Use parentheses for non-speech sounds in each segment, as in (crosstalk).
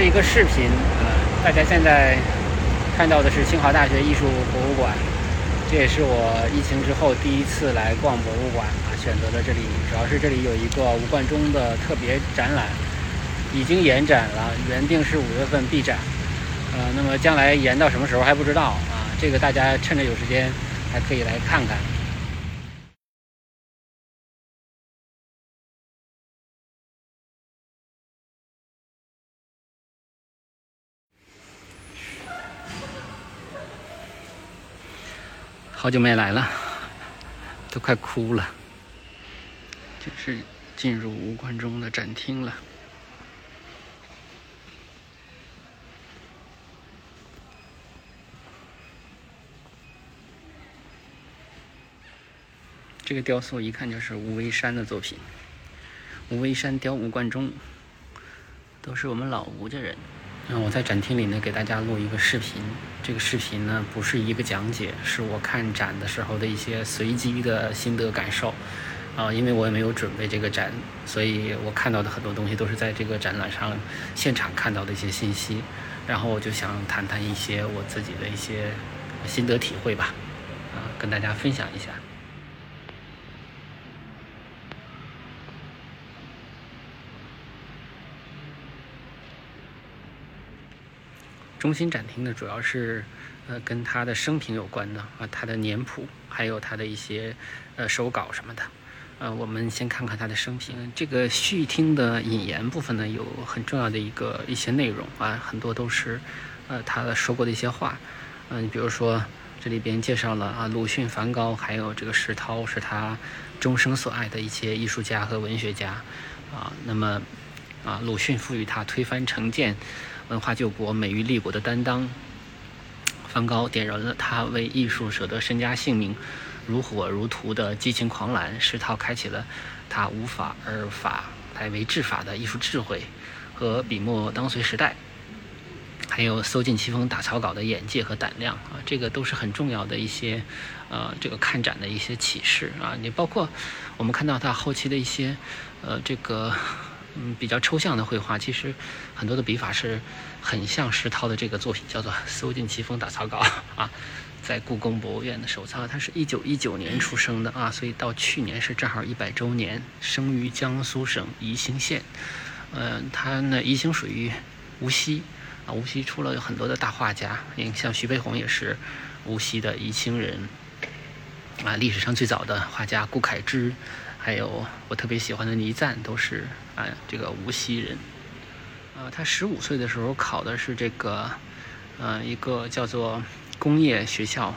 是一个视频，呃，大家现在看到的是清华大学艺术博物馆，这也是我疫情之后第一次来逛博物馆啊，选择了这里，主要是这里有一个吴冠中的特别展览，已经延展了，原定是五月份闭展，呃，那么将来延到什么时候还不知道啊，这个大家趁着有时间还可以来看看。好久没来了，都快哭了。就是进入吴冠中的展厅了。这个雕塑一看就是吴为山的作品。吴为山雕吴冠中，都是我们老吴家人。那我在展厅里呢，给大家录一个视频。这个视频呢，不是一个讲解，是我看展的时候的一些随机的心得感受。啊，因为我也没有准备这个展，所以我看到的很多东西都是在这个展览上现场看到的一些信息。然后我就想谈谈一些我自己的一些心得体会吧，啊，跟大家分享一下。中心展厅呢，主要是，呃，跟他的生平有关的啊，他的年谱，还有他的一些，呃，手稿什么的，呃，我们先看看他的生平。这个序厅的引言部分呢，有很重要的一个一些内容啊，很多都是，呃，他说过的一些话，嗯，比如说这里边介绍了啊，鲁迅、梵高还有这个石涛是他终生所爱的一些艺术家和文学家，啊，那么，啊，鲁迅赋予他推翻成见。文化救国、美育立国的担当，梵高点燃了他为艺术舍得身家性命、如火如荼的激情狂澜。石涛开启了他无法而法来为治法的艺术智慧和笔墨当随时代，还有搜尽奇峰打草稿的眼界和胆量啊，这个都是很重要的一些呃这个看展的一些启示啊。你包括我们看到他后期的一些呃这个。嗯，比较抽象的绘画，其实很多的笔法是很像石涛的这个作品，叫做《搜尽奇峰打草稿》(laughs) 啊，在故宫博物院的手藏。他是一九一九年出生的啊，所以到去年是正好一百周年，生于江苏省宜兴县。嗯，他呢，宜兴属于无锡啊，无锡出了有很多的大画家，像徐悲鸿也是无锡的宜兴人啊。历史上最早的画家顾恺之。还有我特别喜欢的倪瓒都是啊，这个无锡人。呃，他十五岁的时候考的是这个，呃，一个叫做工业学校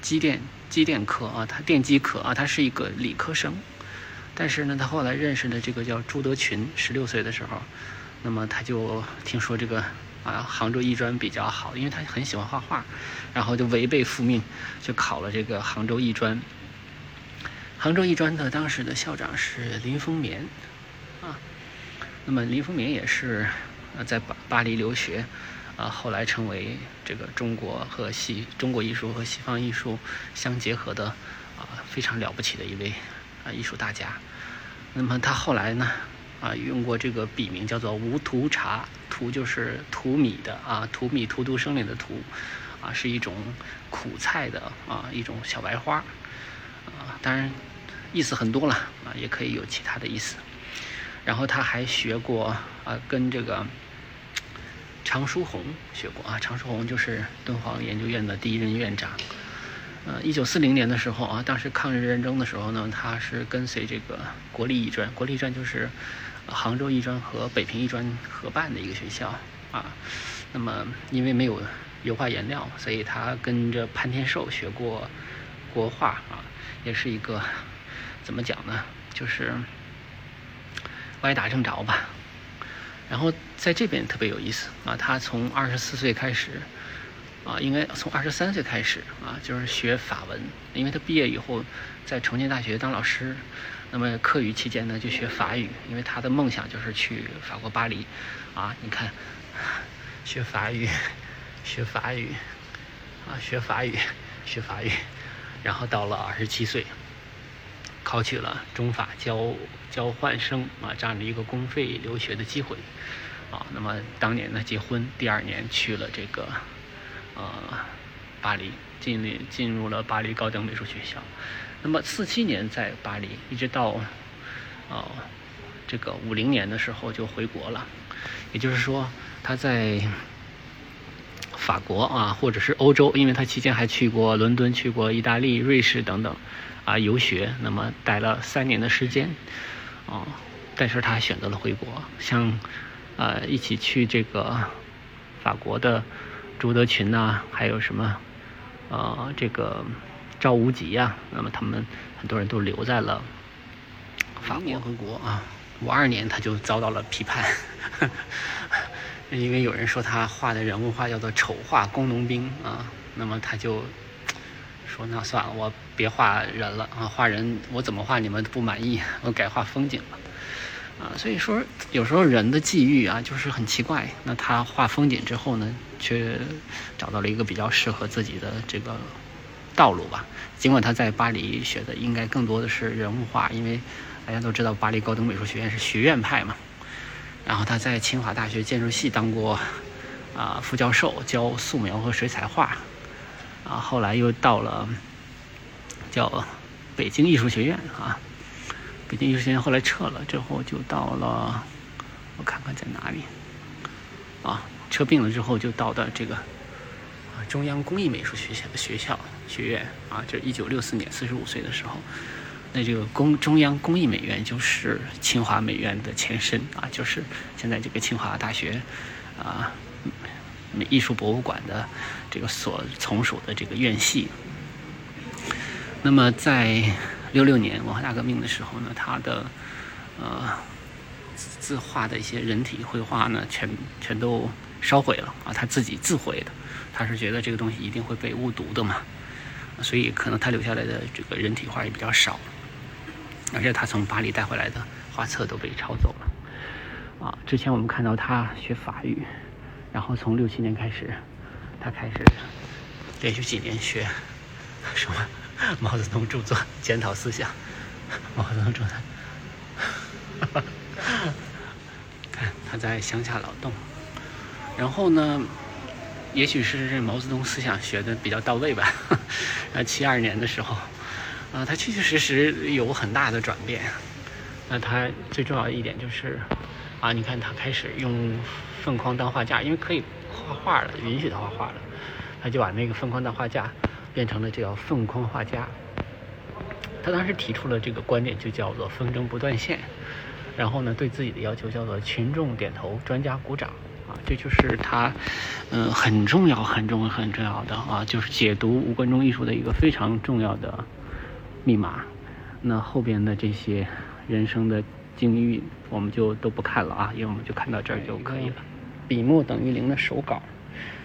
机电机电科啊，他电机科啊，他是一个理科生。但是呢，他后来认识的这个叫朱德群，十六岁的时候，那么他就听说这个啊杭州艺专比较好，因为他很喜欢画画，然后就违背父命，就考了这个杭州艺专。杭州艺专的当时的校长是林风眠，那么林风眠也是呃在巴巴黎留学，啊，后来成为这个中国和西中国艺术和西方艺术相结合的啊非常了不起的一位啊艺术大家。那么他后来呢啊用过这个笔名叫做无荼茶，荼就是荼米的啊，荼米荼毒生灵的荼，啊是一种苦菜的啊一种小白花，啊当然。意思很多了啊，也可以有其他的意思。然后他还学过啊，跟这个常书鸿学过啊。常书鸿就是敦煌研究院的第一任院长。呃，一九四零年的时候啊，当时抗日战争的时候呢，他是跟随这个国立艺专，国立艺专就是杭州艺专和北平艺专合办的一个学校啊。那么因为没有油画颜料，所以他跟着潘天寿学过国画啊，也是一个。怎么讲呢？就是歪打正着吧。然后在这边特别有意思啊，他从二十四岁开始啊，应该从二十三岁开始啊，就是学法文。因为他毕业以后在重庆大学当老师，那么课余期间呢就学法语，因为他的梦想就是去法国巴黎啊。你看，学法语，学法语，啊，学法语，学法语，然后到了二十七岁。考取了中法交交换生啊这样的一个公费留学的机会，啊，那么当年呢结婚，第二年去了这个呃巴黎，进入进入了巴黎高等美术学校。那么四七年在巴黎，一直到哦这个五零年的时候就回国了。也就是说，他在法国啊，或者是欧洲，因为他期间还去过伦敦、去过意大利、瑞士等等啊游学，那么待了三年的时间啊，但是他选择了回国，像。呃，一起去这个法国的朱德群呐，还有什么呃，这个赵无极呀，那么他们很多人都留在了法国回国啊。五二年他就遭到了批判，(laughs) 因为有人说他画的人物画叫做丑画工农兵啊，那么他就说那算了，我别画人了啊，画人我怎么画你们不满意，我改画风景了。啊，所以说有时候人的际遇啊，就是很奇怪。那他画风景之后呢，却找到了一个比较适合自己的这个道路吧。尽管他在巴黎学的应该更多的是人物画，因为大家都知道巴黎高等美术学院是学院派嘛。然后他在清华大学建筑系当过啊副教授，教素描和水彩画。啊，后来又到了叫北京艺术学院啊。北京艺术学院后来撤了，之后就到了，我看看在哪里，啊，撤并了之后就到的这个啊中央工艺美术学校学校学院啊，就是一九六四年四十五岁的时候，那这个工中央工艺美院就是清华美院的前身啊，就是现在这个清华大学啊艺术博物馆的这个所从属的这个院系，那么在。六六年文化大革命的时候呢，他的呃自画的一些人体绘画呢，全全都烧毁了啊，他自己自毁的。他是觉得这个东西一定会被误读的嘛，所以可能他留下来的这个人体画也比较少，而且他从巴黎带回来的画册都被抄走了啊。之前我们看到他学法语，然后从六七年开始，他开始连续几年学什么。毛泽东著作检讨思想，毛泽东著作，看 (laughs) 他在乡下劳动，然后呢，也许是毛泽东思想学的比较到位吧。(laughs) 啊，七二年的时候，啊，他确确实实有很大的转变。那他最重要的一点就是，啊，你看他开始用粪筐当画架，因为可以画画了，允许他画画了，他就把那个粪筐当画架。变成了叫凤框画家，他当时提出了这个观点，就叫做风筝不断线。然后呢，对自己的要求叫做群众点头，专家鼓掌啊，这就是他，嗯，很重要、很重要、很重要的啊，就是解读吴冠中艺术的一个非常重要的密码。那后边的这些人生的境遇，我们就都不看了啊，因为我们就看到这儿就可以了。笔墨等于零的手稿。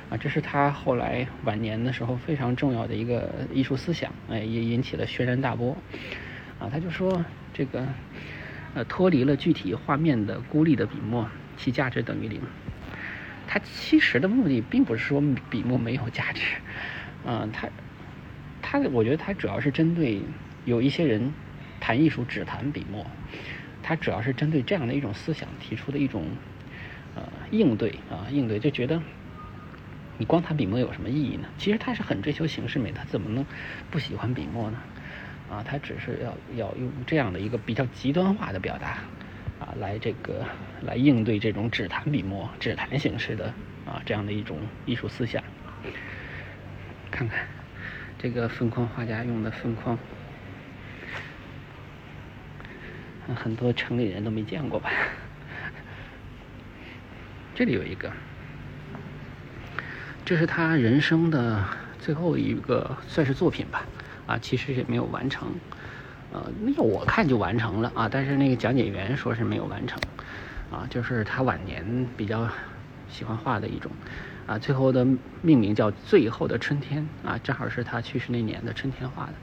啊，这是他后来晚年的时候非常重要的一个艺术思想，哎，也引起了轩然大波。啊，他就说这个，呃，脱离了具体画面的孤立的笔墨，其价值等于零。他其实的目的并不是说笔墨没有价值，嗯，(laughs) 他，他，我觉得他主要是针对有一些人谈艺术只谈笔墨，他主要是针对这样的一种思想提出的一种呃应对啊应对，就觉得。你光谈笔墨有什么意义呢？其实他是很追求形式美，他怎么能不喜欢笔墨呢？啊，他只是要要用这样的一个比较极端化的表达，啊，来这个来应对这种只谈笔墨、只谈形式的啊这样的一种艺术思想。看看这个分框画家用的分框，很多城里人都没见过吧？(laughs) 这里有一个。这是他人生的最后一个算是作品吧，啊，其实也没有完成，呃，那个我看就完成了啊，但是那个讲解员说是没有完成，啊，就是他晚年比较喜欢画的一种，啊，最后的命名叫《最后的春天》，啊，正好是他去世那年的春天画的，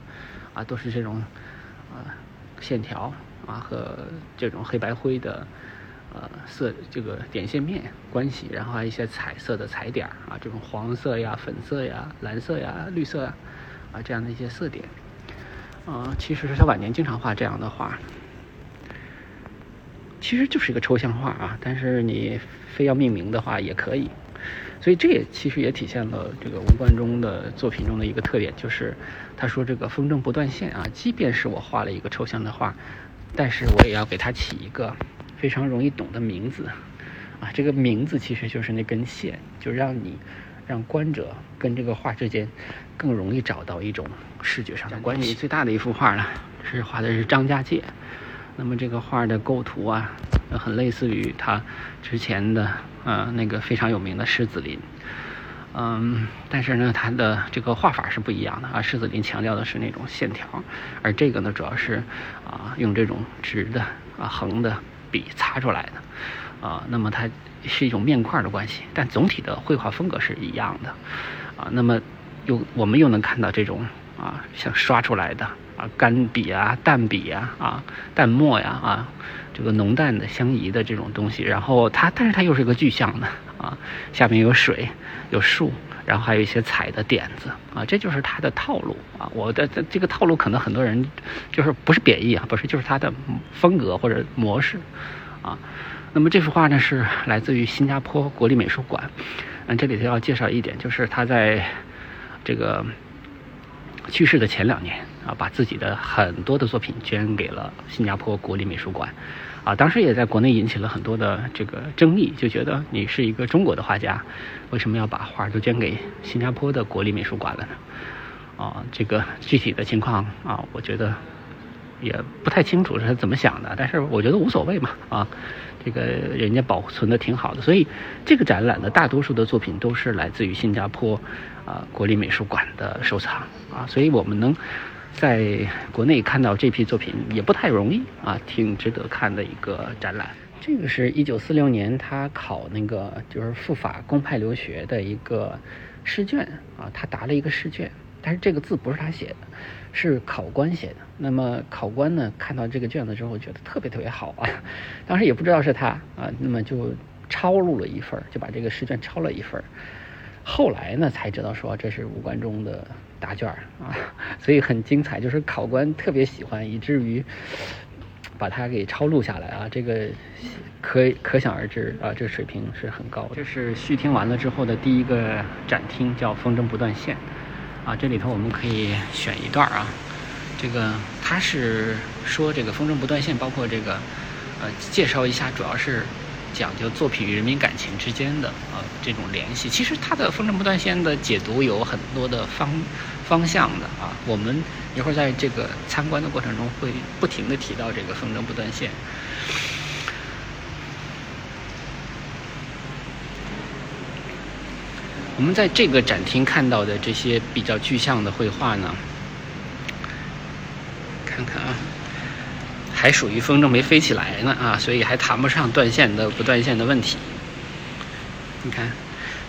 啊，都是这种啊线条。啊和这种黑白灰的。呃，色这个点线面关系，然后还有一些彩色的彩点啊，这种黄色呀、粉色呀、蓝色呀、绿色呀，啊，这样的一些色点，啊，其实是他晚年经常画这样的画。其实就是一个抽象画啊，但是你非要命名的话也可以。所以这也其实也体现了这个吴冠中的作品中的一个特点，就是他说这个风筝不断线啊，即便是我画了一个抽象的画，但是我也要给它起一个非常容易懂的名字啊。这个名字其实就是那根线，就让你让观者跟这个画之间更容易找到一种视觉上的关系。最大的一幅画呢，是画的是张家界。那么这个画的构图啊，很类似于他之前的呃那个非常有名的狮子林，嗯，但是呢，它的这个画法是不一样的啊。狮子林强调的是那种线条，而这个呢，主要是啊用这种直的啊横的笔擦出来的啊。那么它是一种面块的关系，但总体的绘画风格是一样的啊。那么又我们又能看到这种啊像刷出来的。啊，干笔啊，淡笔啊，啊，淡墨呀，啊，这个浓淡的相宜的这种东西，然后它，但是它又是一个具象的啊，下面有水，有树，然后还有一些彩的点子啊，这就是它的套路啊。我的这个套路可能很多人就是不是贬义啊，不是，就是它的风格或者模式啊。那么这幅画呢是来自于新加坡国立美术馆，嗯，这里头要介绍一点，就是他在这个去世的前两年。啊，把自己的很多的作品捐给了新加坡国立美术馆，啊，当时也在国内引起了很多的这个争议，就觉得你是一个中国的画家，为什么要把画都捐给新加坡的国立美术馆了呢？啊，这个具体的情况啊，我觉得也不太清楚是怎么想的，但是我觉得无所谓嘛，啊，这个人家保存的挺好的，所以这个展览的大多数的作品都是来自于新加坡啊国立美术馆的收藏啊，所以我们能。在国内看到这批作品也不太容易啊，挺值得看的一个展览。这个是一九四六年他考那个就是赴法公派留学的一个试卷啊，他答了一个试卷，但是这个字不是他写的，是考官写的。那么考官呢看到这个卷子之后觉得特别特别好啊，(laughs) 当时也不知道是他啊，那么就抄录了一份，就把这个试卷抄了一份。后来呢才知道说这是五官中的。答卷儿啊，(laughs) 所以很精彩，就是考官特别喜欢，以至于把它给抄录下来啊。这个可可想而知啊，这水平是很高的。这是续听完了之后的第一个展厅，叫“风筝不断线”啊。这里头我们可以选一段啊。这个他是说这个“风筝不断线”，包括这个呃，介绍一下，主要是。讲究作品与人民感情之间的啊这种联系，其实它的风筝不断线的解读有很多的方方向的啊。我们一会儿在这个参观的过程中会不停的提到这个风筝不断线。我们在这个展厅看到的这些比较具象的绘画呢，看看啊。还属于风筝没飞起来呢啊，所以还谈不上断线的不断线的问题。你看，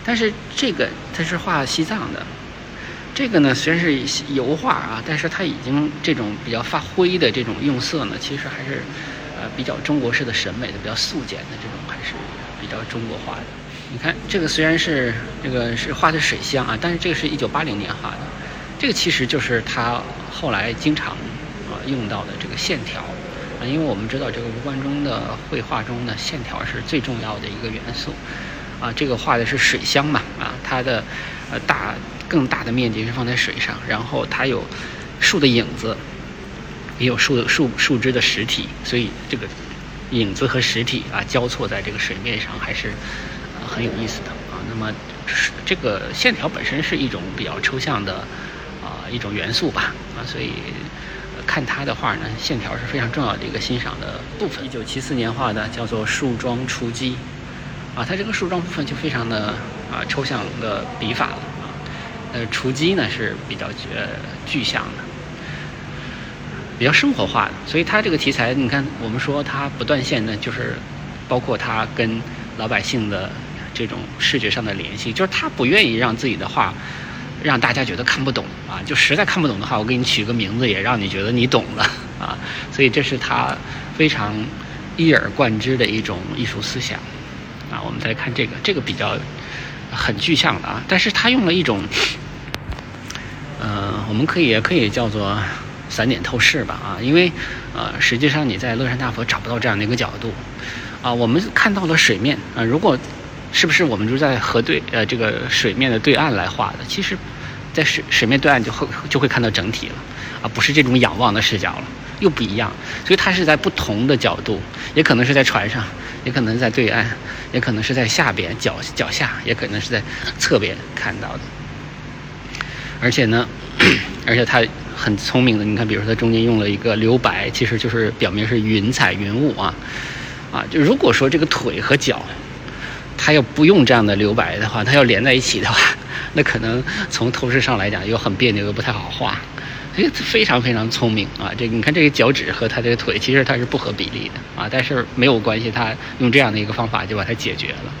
但是这个它是画西藏的，这个呢虽然是油画啊，但是它已经这种比较发灰的这种用色呢，其实还是呃比较中国式的审美的，比较素简的这种，还是比较中国化的。你看这个虽然是这个是画的水乡啊，但是这个是一九八零年画的，这个其实就是他后来经常啊用到的这个线条。啊，因为我们知道这个吴冠中的绘画中呢，线条是最重要的一个元素。啊，这个画的是水乡嘛，啊，它的呃大更大的面积是放在水上，然后它有树的影子，也有树的树树枝的实体，所以这个影子和实体啊交错在这个水面上，还是很有意思的啊。那么这个线条本身是一种比较抽象的啊一种元素吧，啊，所以。看他的画呢，线条是非常重要的一个欣赏的部分。一九七四年画的叫做《树桩雏鸡》，啊，它这个树桩部分就非常的啊抽象的笔法了啊。呃，雏鸡呢是比较呃具象的，比较生活化的。所以它这个题材，你看我们说它不断线呢，就是包括它跟老百姓的这种视觉上的联系，就是他不愿意让自己的画。让大家觉得看不懂啊，就实在看不懂的话，我给你取个名字，也让你觉得你懂了啊。所以这是他非常一以贯之的一种艺术思想啊。我们再看这个，这个比较很具象的啊，但是他用了一种，呃，我们可以也可以叫做散点透视吧啊，因为呃，实际上你在乐山大佛找不到这样的一个角度，啊，我们看到了水面啊，如果是不是我们就在河对呃这个水面的对岸来画的？其实，在水水面对岸就会就会看到整体了，啊，不是这种仰望的视角了，又不一样。所以它是在不同的角度，也可能是在船上，也可能在对岸，也可能是在下边脚脚下，也可能是在侧边看到的。而且呢，而且它很聪明的，你看，比如说它中间用了一个留白，其实就是表明是云彩云雾啊，啊，就如果说这个腿和脚，它要不用这样的留白的话，它要连在一起的话，(laughs) 那可能从透视上来讲又很别扭，又不太好画。哎，非常非常聪明啊！这你看这个脚趾和它这个腿，其实它是不合比例的啊，但是没有关系，它用这样的一个方法就把它解决了，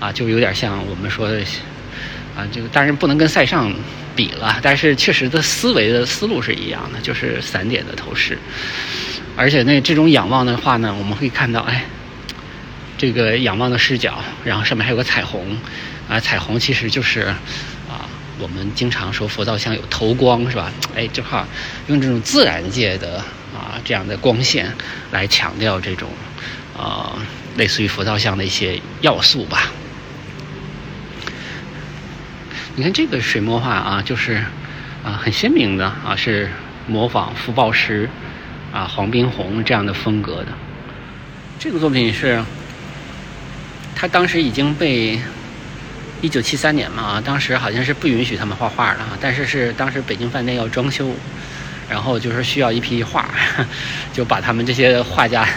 啊，就有点像我们说的。啊，这个当然不能跟塞尚比了，但是确实的思维的思路是一样的，就是散点的透视，而且那这种仰望的话呢，我们会看到，哎，这个仰望的视角，然后上面还有个彩虹，啊，彩虹其实就是啊，我们经常说佛造像有头光是吧？哎，正好用这种自然界的啊这样的光线来强调这种啊类似于佛造像的一些要素吧。你看这个水墨画啊，就是啊很鲜明的啊，是模仿福报石啊黄宾虹这样的风格的。这个作品是，他当时已经被一九七三年嘛，当时好像是不允许他们画画的，但是是当时北京饭店要装修，然后就是需要一批画，(laughs) 就把他们这些画家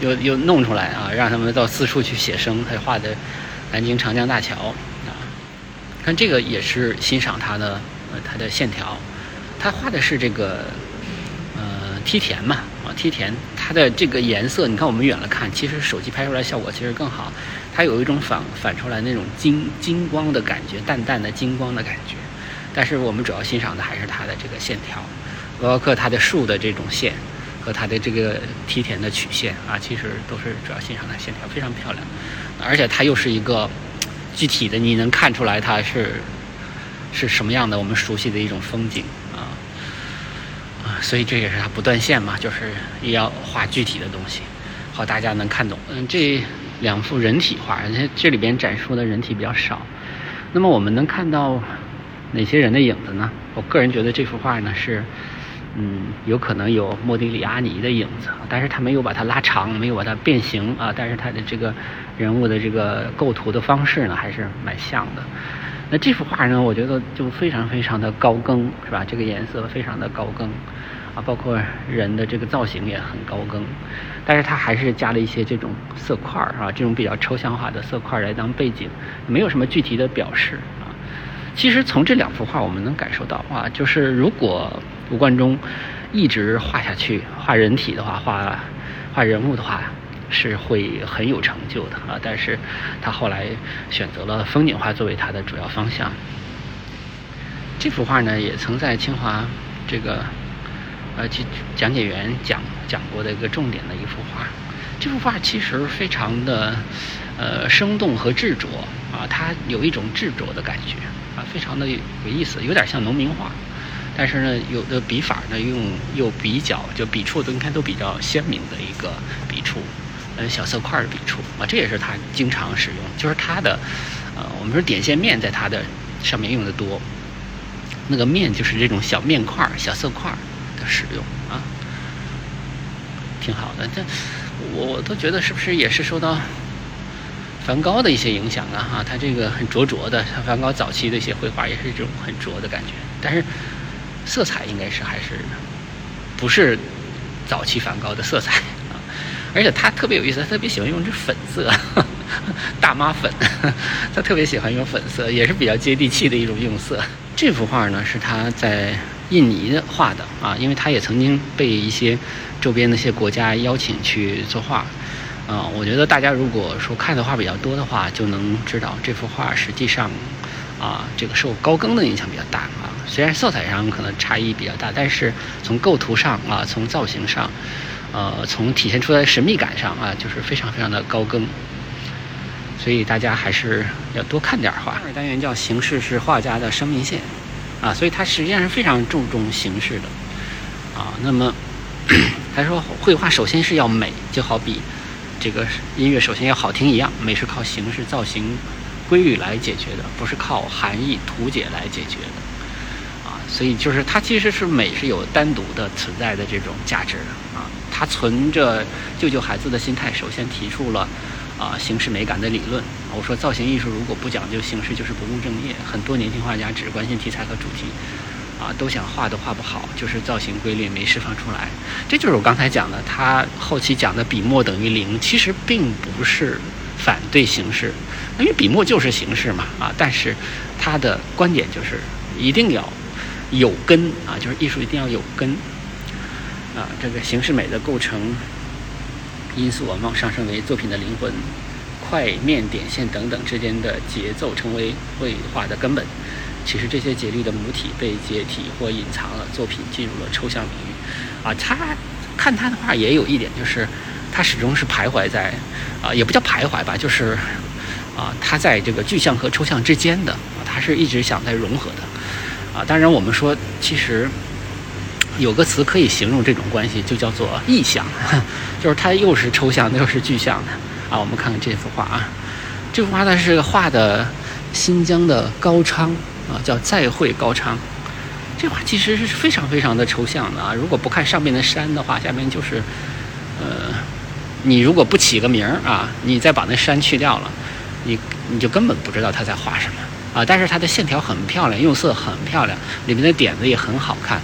又又弄出来啊，让他们到四处去写生，他画的南京长江大桥啊。看这个也是欣赏他的，呃，它的线条，他画的是这个，呃，梯田嘛，啊，梯田，它的这个颜色，你看我们远了看，其实手机拍出来效果其实更好，它有一种反反出来那种金金光的感觉，淡淡的金光的感觉，但是我们主要欣赏的还是它的这个线条，包括它的树的这种线和它的这个梯田的曲线啊，其实都是主要欣赏它线条非常漂亮，而且它又是一个。具体的你能看出来它是是什么样的？我们熟悉的一种风景啊啊，所以这也是它不断线嘛，就是也要画具体的东西，好大家能看懂。嗯，这两幅人体画，而且这里边展出的人体比较少。那么我们能看到哪些人的影子呢？我个人觉得这幅画呢是。嗯，有可能有莫迪里阿尼的影子，但是他没有把它拉长，没有把它变形啊。但是他的这个人物的这个构图的方式呢，还是蛮像的。那这幅画呢，我觉得就非常非常的高更，是吧？这个颜色非常的高更啊，包括人的这个造型也很高更。但是它还是加了一些这种色块儿啊，这种比较抽象化的色块来当背景，没有什么具体的表示啊。其实从这两幅画我们能感受到啊，就是如果。吴冠中一直画下去，画人体的话，画画人物的话，是会很有成就的啊。但是他后来选择了风景画作为他的主要方向。这幅画呢，也曾在清华这个呃讲讲解员讲讲过的一个重点的一幅画。这幅画其实非常的呃生动和执着啊，它有一种执着的感觉啊，非常的有意思，有点像农民画。但是呢，有的笔法呢用又比较就笔触都你看都比较鲜明的一个笔触，呃小色块的笔触啊，这也是他经常使用，就是他的，呃我们说点线面在他的上面用的多，那个面就是这种小面块小色块使用啊，挺好的。这我我都觉得是不是也是受到梵高的一些影响啊？哈，他这个很灼灼的，像梵高早期的一些绘画也是这种很灼的感觉，但是。色彩应该是还是不是早期梵高的色彩啊？而且他特别有意思，他特别喜欢用这粉色，(laughs) 大妈粉，(laughs) 他特别喜欢用粉色，也是比较接地气的一种用色。这幅画呢是他在印尼的画的啊，因为他也曾经被一些周边的一些国家邀请去作画啊。我觉得大家如果说看的画比较多的话，就能知道这幅画实际上啊，这个受高更的影响比较大啊。虽然色彩上可能差异比较大，但是从构图上啊，从造型上，呃，从体现出来的神秘感上啊，就是非常非常的高更。所以大家还是要多看点画。第二单元叫形式是画家的生命线，啊，所以它实际上是非常注重形式的，啊，那么 (clears throat) 他说绘画首先是要美，就好比这个音乐首先要好听一样，美是靠形式造型规律来解决的，不是靠含义图解来解决的啊。所以就是它其实是美是有单独的存在的这种价值的啊。他存着救救孩子的心态，首先提出了啊形式美感的理论。我说造型艺术如果不讲究形式，就是不务正业。很多年轻画家只关心题材和主题。啊，都想画都画不好，就是造型规律没释放出来。这就是我刚才讲的，他后期讲的笔墨等于零，其实并不是反对形式，因为笔墨就是形式嘛。啊，但是他的观点就是一定要有根啊，就是艺术一定要有根啊。这个形式美的构成因素往往上升为作品的灵魂、块面、点线等等之间的节奏，成为绘画的根本。其实这些节律的母体被解体或隐藏了，作品进入了抽象领域。啊，他看他的话也有一点，就是他始终是徘徊在，啊，也不叫徘徊吧，就是啊，他在这个具象和抽象之间的，啊，他是一直想在融合的。啊，当然我们说，其实有个词可以形容这种关系，就叫做意象，(laughs) 就是它又是抽象的又是具象的。啊，我们看看这幅画啊，这幅画呢是画的新疆的高昌。啊，叫再会高昌，这画其实是非常非常的抽象的啊！如果不看上面的山的话，下面就是，呃，你如果不起个名儿啊，你再把那山去掉了，你你就根本不知道他在画什么啊！但是它的线条很漂亮，用色很漂亮，里面的点子也很好看，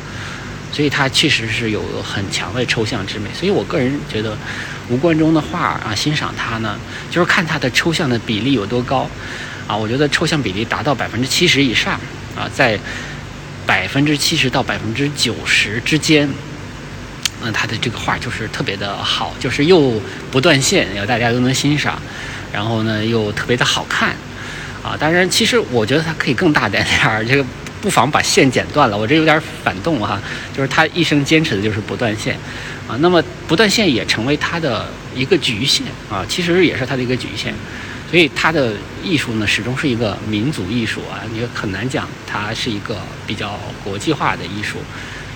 所以它确实是有很强的抽象之美。所以我个人觉得，吴冠中的画啊，欣赏它呢，就是看它的抽象的比例有多高。啊，我觉得抽象比例达到百分之七十以上啊，在百分之七十到百分之九十之间，嗯，他的这个画就是特别的好，就是又不断线，要大家都能欣赏，然后呢又特别的好看，啊，当然其实我觉得他可以更大胆点儿，这个不妨把线剪断了，我这有点反动哈，就是他一生坚持的就是不断线，啊，那么不断线也成为他的一个局限啊，其实也是他的一个局限。所以他的艺术呢，始终是一个民族艺术啊，你很难讲它是一个比较国际化的艺术，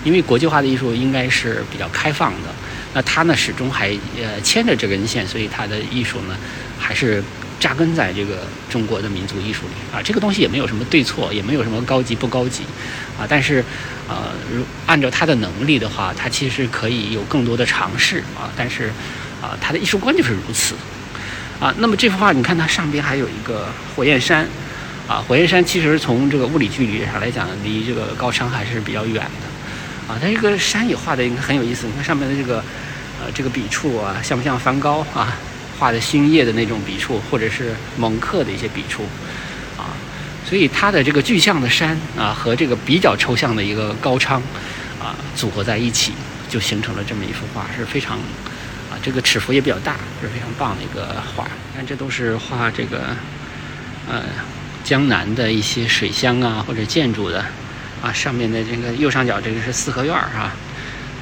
因为国际化的艺术应该是比较开放的。那他呢，始终还呃牵着这根线，所以他的艺术呢，还是扎根在这个中国的民族艺术里啊。这个东西也没有什么对错，也没有什么高级不高级啊。但是，呃，如按照他的能力的话，他其实可以有更多的尝试啊。但是，啊，他的艺术观就是如此。啊，那么这幅画，你看它上边还有一个火焰山，啊，火焰山其实从这个物理距离上来讲，离这个高昌还是比较远的，啊，它这个山也画的很有意思，你看上面的这个，呃，这个笔触啊，像不像梵高啊画的星夜的那种笔触，或者是蒙克的一些笔触，啊，所以它的这个具象的山啊和这个比较抽象的一个高昌，啊，组合在一起，就形成了这么一幅画，是非常。啊这个尺幅也比较大，是非常棒的一个画。看，这都是画这个，呃，江南的一些水乡啊，或者建筑的。啊，上面的这个右上角这个是四合院儿啊，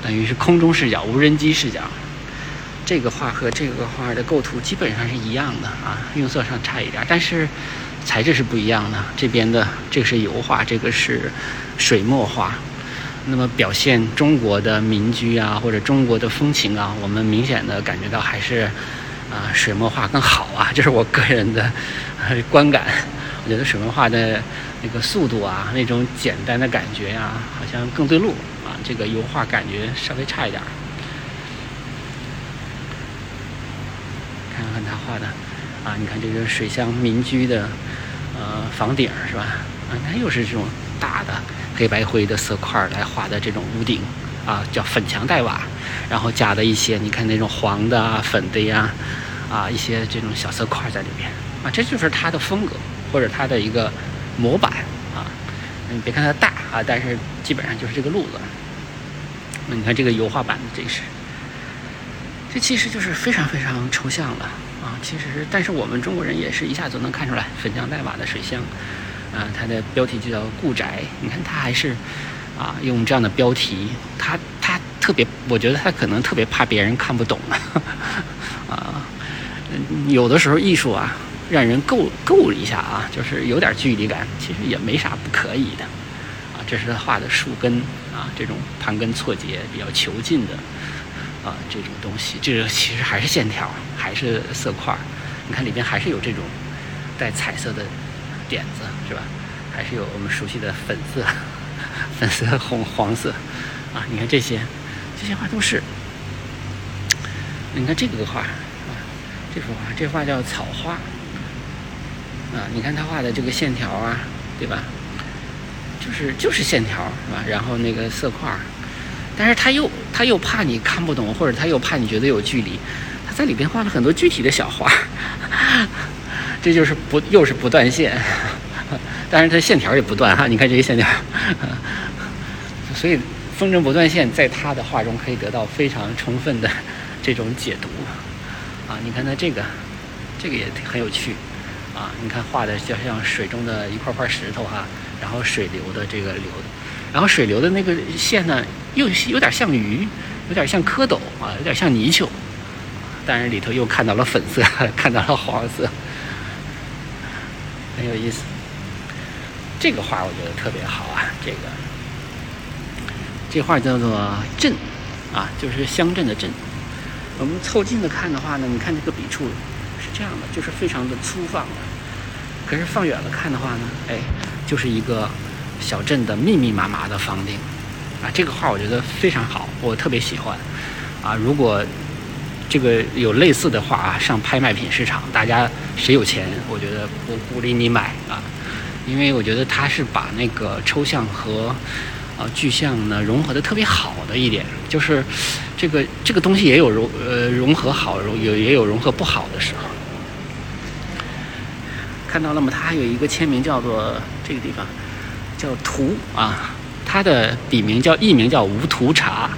等于是空中视角、无人机视角。这个画和这个画的构图基本上是一样的啊，用色上差一点，但是材质是不一样的。这边的这个是油画，这个是水墨画。那么表现中国的民居啊，或者中国的风情啊，我们明显的感觉到还是，啊，水墨画更好啊，(laughs) 这是我个人的观感。我觉得水墨画的那个速度啊，那种简单的感觉呀，好像更对路啊。这个油画感觉稍微差一点儿。的，啊，你看这个水乡民居的，呃，房顶是吧？啊，它又是这种大的。黑白灰的色块来画的这种屋顶，啊，叫粉墙黛瓦，然后加的一些，你看那种黄的啊、粉的呀，啊，一些这种小色块在里面，啊，这就是它的风格或者它的一个模板啊。你别看它大啊，但是基本上就是这个路子。那你看这个油画版的，这是，这其实就是非常非常抽象了啊。其实，但是我们中国人也是一下子能看出来粉墙黛瓦的水乡。啊，它的标题就叫“故宅”。你看，他还是啊，用这样的标题。他他特别，我觉得他可能特别怕别人看不懂 (laughs) 啊。有的时候艺术啊，让人够够一下啊，就是有点距离感，其实也没啥不可以的啊。这是他画的树根啊，这种盘根错节、比较遒劲的啊这种东西，这个其实还是线条，还是色块。你看里边还是有这种带彩色的点子，是吧？还是有我们熟悉的粉色、(laughs) 粉色、红、黄色啊。你看这些，这些画都是。你看这个画啊，这幅画，这画叫草画啊。你看他画的这个线条啊，对吧？就是就是线条是吧？然后那个色块，但是他又他又怕你看不懂，或者他又怕你觉得有距离，他在里边画了很多具体的小花。(laughs) 这就是不又是不断线，(laughs) 但是它线条也不断哈。你看这些线条，(laughs) 所以风筝不断线在他的画中可以得到非常充分的这种解读啊。你看他这个，这个也很有趣啊。你看画的就像水中的一块块石头哈，然后水流的这个流，然后水流的那个线呢，又有点像鱼，有点像蝌蚪啊，有点像泥鳅。但是里头又看到了粉色，(laughs) 看到了黄色，很有意思。这个画我觉得特别好啊，这个这画叫做“镇”，啊，就是乡镇的“镇”。我们凑近的看的话呢，你看这个笔触是这样的，就是非常的粗放。可是放远了看的话呢，哎，就是一个小镇的密密麻麻的房顶。啊，这个画我觉得非常好，我特别喜欢。啊，如果这个有类似的画啊，上拍卖品市场，大家谁有钱，我觉得我鼓励你买啊，因为我觉得它是把那个抽象和啊具象呢融合的特别好的一点，就是这个这个东西也有融呃融合好融有也有融合不好的时候。看到了吗？它还有一个签名叫做这个地方叫图啊，它的笔名叫艺名叫无图茶，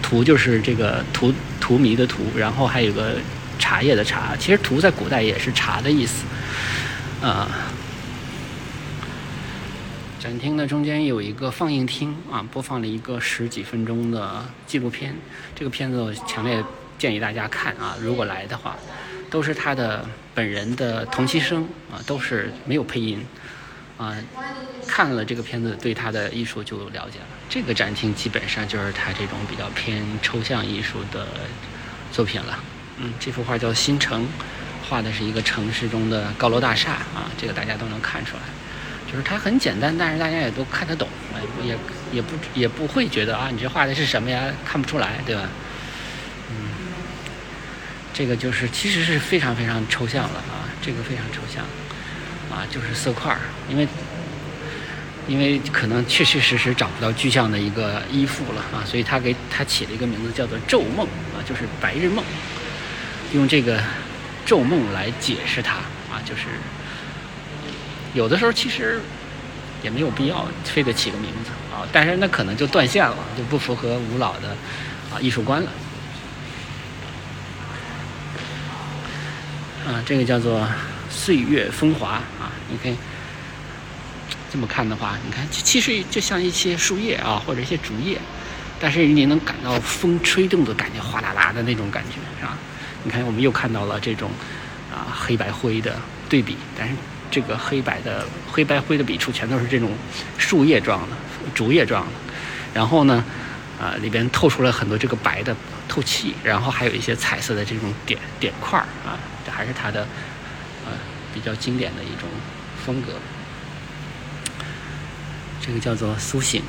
图就是这个图。荼蘼的荼，然后还有个茶叶的茶。其实荼在古代也是茶的意思，啊。展厅的中间有一个放映厅啊，播放了一个十几分钟的纪录片。这个片子我强烈建议大家看啊，如果来的话，都是他的本人的同期声啊，都是没有配音啊。看了这个片子，对他的艺术就了解了。这个展厅基本上就是他这种比较偏抽象艺术的作品了。嗯，这幅画叫《新城》，画的是一个城市中的高楼大厦啊，这个大家都能看出来。就是它很简单，但是大家也都看得懂，也也不也不会觉得啊，你这画的是什么呀？看不出来，对吧？嗯，这个就是其实是非常非常抽象了啊，这个非常抽象啊，就是色块，因为。因为可能确确实实找不到具象的一个依附了啊，所以他给他起了一个名字叫做“昼梦”啊，就是白日梦，用这个“昼梦”来解释它啊，就是有的时候其实也没有必要非得起个名字啊，但是那可能就断线了，就不符合吴老的啊艺术观了。啊，这个叫做“岁月风华”啊，你可以。这么看的话，你看，其实就像一些树叶啊，或者一些竹叶，但是你能感到风吹动的感觉，哗啦啦的那种感觉，是吧？你看，我们又看到了这种啊黑白灰的对比，但是这个黑白的黑白灰的笔触全都是这种树叶状的、竹叶状的，然后呢，啊里边透出了很多这个白的透气，然后还有一些彩色的这种点点块儿啊，这还是它的比较经典的一种风格。这个叫做苏醒，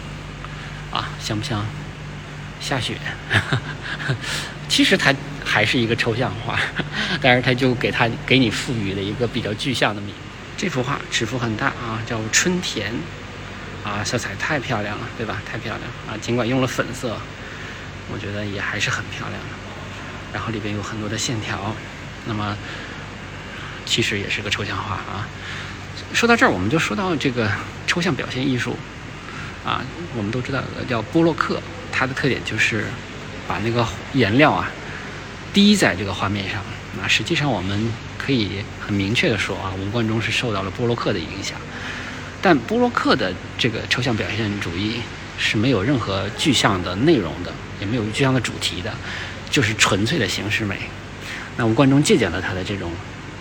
啊，像不像下雪？(laughs) 其实它还是一个抽象画，但是它就给它给你赋予了一个比较具象的名。这幅画尺幅很大啊，叫春田，啊，色彩太漂亮了，对吧？太漂亮啊！尽管用了粉色，我觉得也还是很漂亮的。然后里边有很多的线条，那么其实也是个抽象画啊。说到这儿，我们就说到这个抽象表现艺术，啊，我们都知道叫波洛克，它的特点就是把那个颜料啊滴在这个画面上。那实际上我们可以很明确的说啊，吴冠中是受到了波洛克的影响。但波洛克的这个抽象表现主义是没有任何具象的内容的，也没有具象的主题的，就是纯粹的形式美。那吴冠中借鉴了他的这种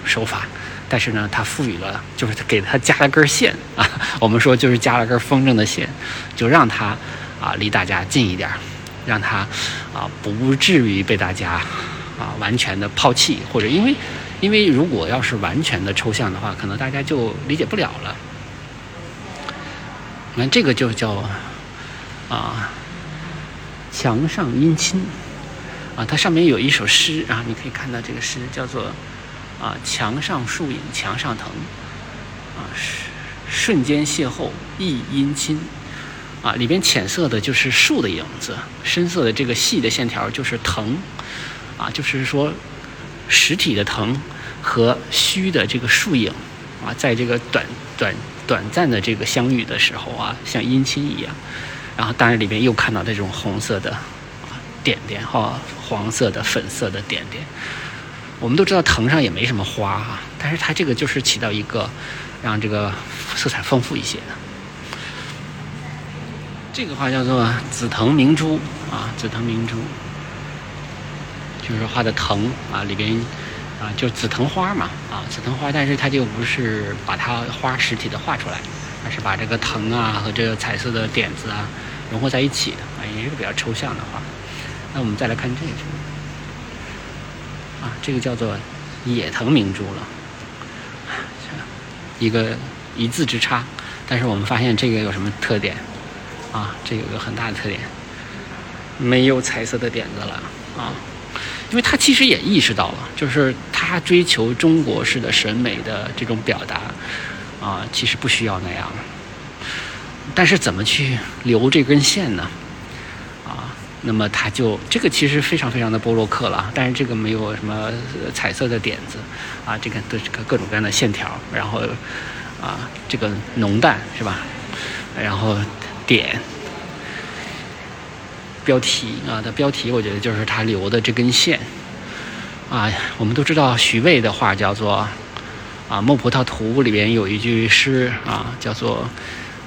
手法。但是呢，他赋予了，就是给他加了根线啊，我们说就是加了根风筝的线，就让他啊离大家近一点，让他啊不至于被大家啊完全的抛弃，或者因为因为如果要是完全的抽象的话，可能大家就理解不了了。那这个就叫啊墙上阴亲啊，它上面有一首诗啊，你可以看到这个诗叫做。啊，墙上树影墙上藤，啊，瞬间邂逅一阴亲，啊，里边浅色的就是树的影子，深色的这个细的线条就是藤，啊，就是说实体的藤和虚的这个树影，啊，在这个短短短暂的这个相遇的时候啊，像阴亲一样，然后当然里边又看到这种红色的点点哈，黄色的粉色的点点。我们都知道藤上也没什么花哈，但是它这个就是起到一个让这个色彩丰富一些的。这个画叫做紫藤明珠啊，紫藤明珠就是画的藤啊，里边啊就紫藤花嘛啊，紫藤花，但是它就不是把它花实体的画出来，而是把这个藤啊和这个彩色的点子啊融合在一起的啊，也是个比较抽象的画。那我们再来看这个。啊，这个叫做野藤明珠了，一个一字之差，但是我们发现这个有什么特点？啊，这有个很大的特点，没有彩色的点子了啊，因为他其实也意识到了，就是他追求中国式的审美的这种表达啊，其实不需要那样，但是怎么去留这根线呢？那么它就这个其实非常非常的波洛克了，但是这个没有什么彩色的点子，啊，这个都是各种各样的线条，然后啊，这个浓淡是吧？然后点标题啊的标题，我觉得就是他留的这根线啊。我们都知道徐渭的话叫做啊《木葡萄图》里边有一句诗啊，叫做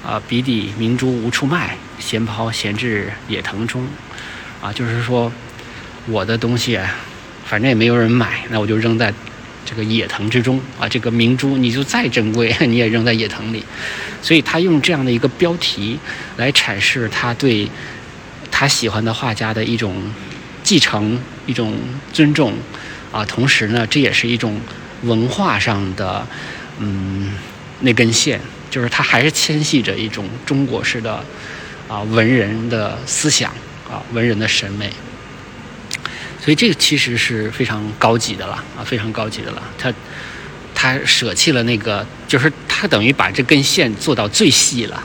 啊笔底明珠无处卖，闲抛闲置野藤中。啊，就是说，我的东西，反正也没有人买，那我就扔在这个野藤之中啊。这个明珠，你就再珍贵，(laughs) 你也扔在野藤里。所以他用这样的一个标题来阐释他对他喜欢的画家的一种继承、一种尊重啊。同时呢，这也是一种文化上的嗯那根线，就是他还是牵系着一种中国式的啊文人的思想。啊，文人的审美，所以这个其实是非常高级的了啊，非常高级的了。他他舍弃了那个，就是他等于把这根线做到最细了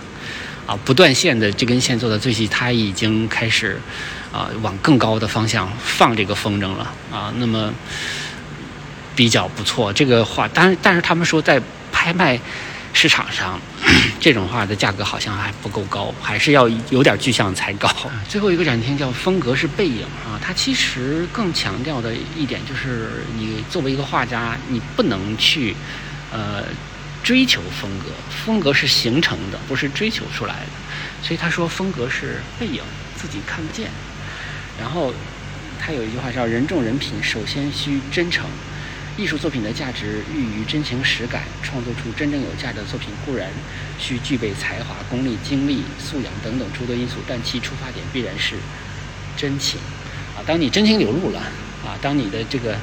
啊，不断线的这根线做到最细，他已经开始啊往更高的方向放这个风筝了啊。那么比较不错，这个画，但但是他们说在拍卖。市场上 (clears throat) 这种画的价格好像还不够高，还是要有点具象才高。最后一个展厅叫风格是背影啊，它其实更强调的一点就是，你作为一个画家，你不能去呃追求风格，风格是形成的，不是追求出来的。所以他说风格是背影，自己看不见。然后他有一句话叫“人重人品，首先需真诚”。艺术作品的价值寓于真情实感，创作出真正有价值的作品固然需具备才华、功力、精力、素养等等诸多因素，但其出发点必然是真情。啊，当你真情流露了，啊，当你的这个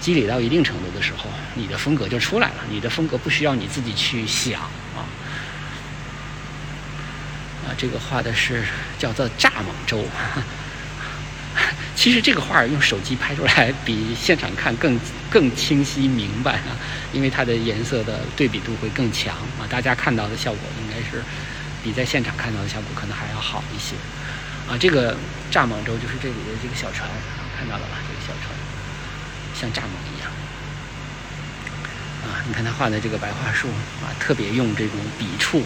积累到一定程度的时候，你的风格就出来了。你的风格不需要你自己去想啊。啊，这个画的是叫做蚱蜢舟。(laughs) 其实这个画用手机拍出来比现场看更更清晰明白啊，因为它的颜色的对比度会更强啊，大家看到的效果应该是比在现场看到的效果可能还要好一些啊。这个蚱蜢舟就是这里的这个小船，看到了吧？这个小船像蚱蜢一样啊。你看他画的这个白桦树啊，特别用这种笔触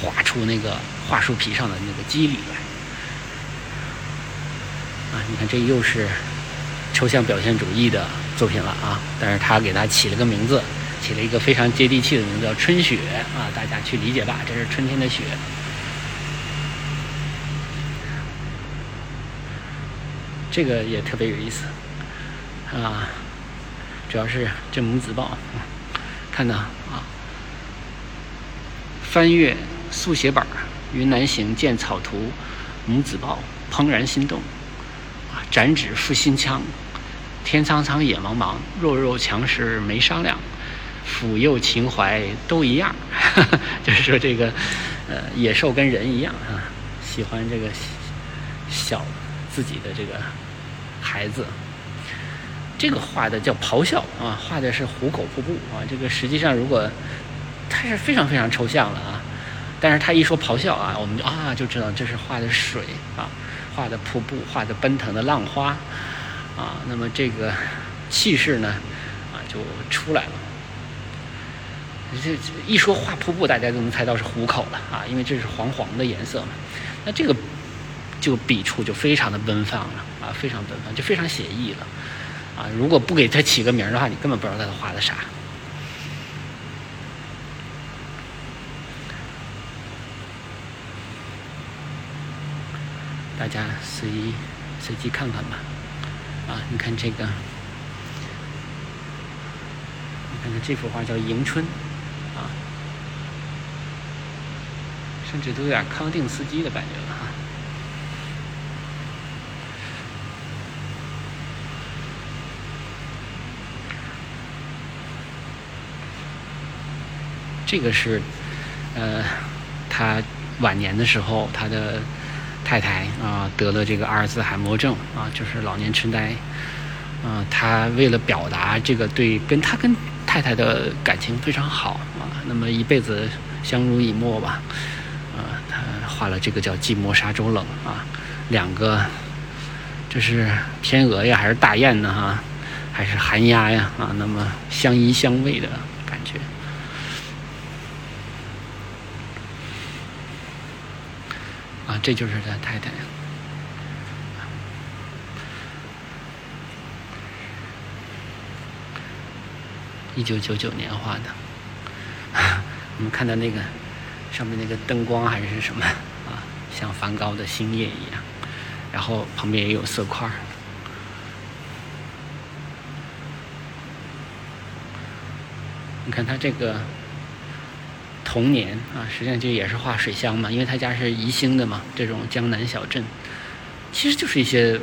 画出那个桦树皮上的那个肌理来。你看这又是抽象表现主义的作品了啊！但是他给他起了个名字，起了一个非常接地气的名字，叫春雪啊！大家去理解吧，这是春天的雪。这个也特别有意思啊，主要是这母子抱，看到啊，翻阅速写本云南行见草图，母子抱，怦然心动。展纸复心腔，天苍苍，野茫茫，弱肉强食没商量。抚幼情怀都一样，(laughs) 就是说这个，呃，野兽跟人一样啊，喜欢这个小自己的这个孩子。这个画的叫咆哮啊，画的是虎口瀑布啊。这个实际上如果它是非常非常抽象了啊，但是他一说咆哮啊，我们就啊就知道这是画的水啊，画的瀑布，画的奔腾的浪花啊。那么这个气势呢啊就出来了。这一说画瀑布，大家就能猜到是虎口了啊，因为这是黄黄的颜色嘛。那这个就笔触就非常的奔放了啊，非常奔放，就非常写意了啊。如果不给它起个名的话，你根本不知道它画的啥。大家随随机看看吧。啊，你看这个，你看看这幅画叫《迎春》。啊，甚至都有点康定斯基的感觉了哈。这个是，呃，他晚年的时候，他的太太啊得了这个阿尔兹海默症啊，就是老年痴呆。嗯，他为了表达这个对跟他跟太太的感情非常好啊。那么一辈子相濡以沫吧，啊，他画了这个叫“寂寞沙洲冷”啊，两个，这是天鹅呀，还是大雁呢？哈，还是寒鸦呀？啊，那么相依相偎的感觉。这就是他太太，一九九九年画的。(laughs) 我们看到那个上面那个灯光还是什么啊，像梵高的星夜一样，然后旁边也有色块你看他这个童年啊，实际上就也是画水乡嘛，因为他家是宜兴的嘛，这种江南小镇，其实就是一些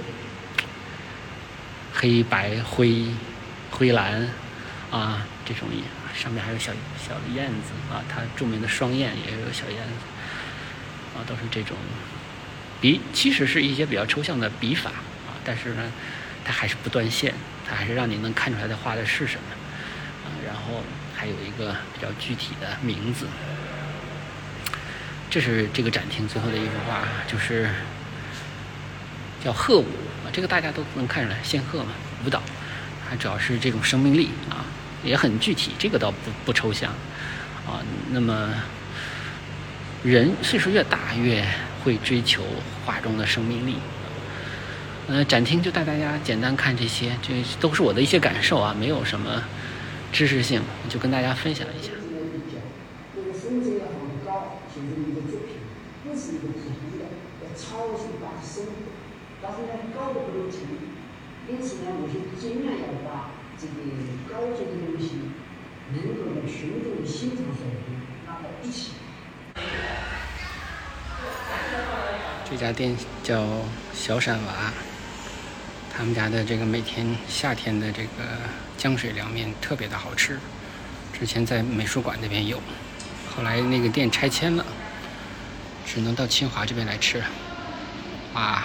黑白灰灰蓝啊这种。上面还有小小燕子啊，它著名的双燕也有小燕子啊，都是这种笔，其实是一些比较抽象的笔法啊，但是呢，它还是不断线，它还是让你能看出来它画的是什么啊，然后还有一个比较具体的名字。这是这个展厅最后的一幅画，就是叫鹤舞啊，这个大家都能看出来，仙鹤嘛，舞蹈，它主要是这种生命力啊。也很具体，这个倒不不抽象，啊，那么人岁数越大，越会追求画中的生命力。呃，展厅就带大家简单看这些，这都是我的一些感受啊，没有什么知识性，就跟大家分享一下。那个身子要很高，形成一个作品，不是一个普通的，要超出大身，但是呢，高的不能停，因此呢，我就尽量要把。这个高级的东西能够在群众的欣赏水平拉到一起。这家店叫小闪娃，他们家的这个每天夏天的这个江水凉面特别的好吃。之前在美术馆那边有，后来那个店拆迁了，只能到清华这边来吃。哇，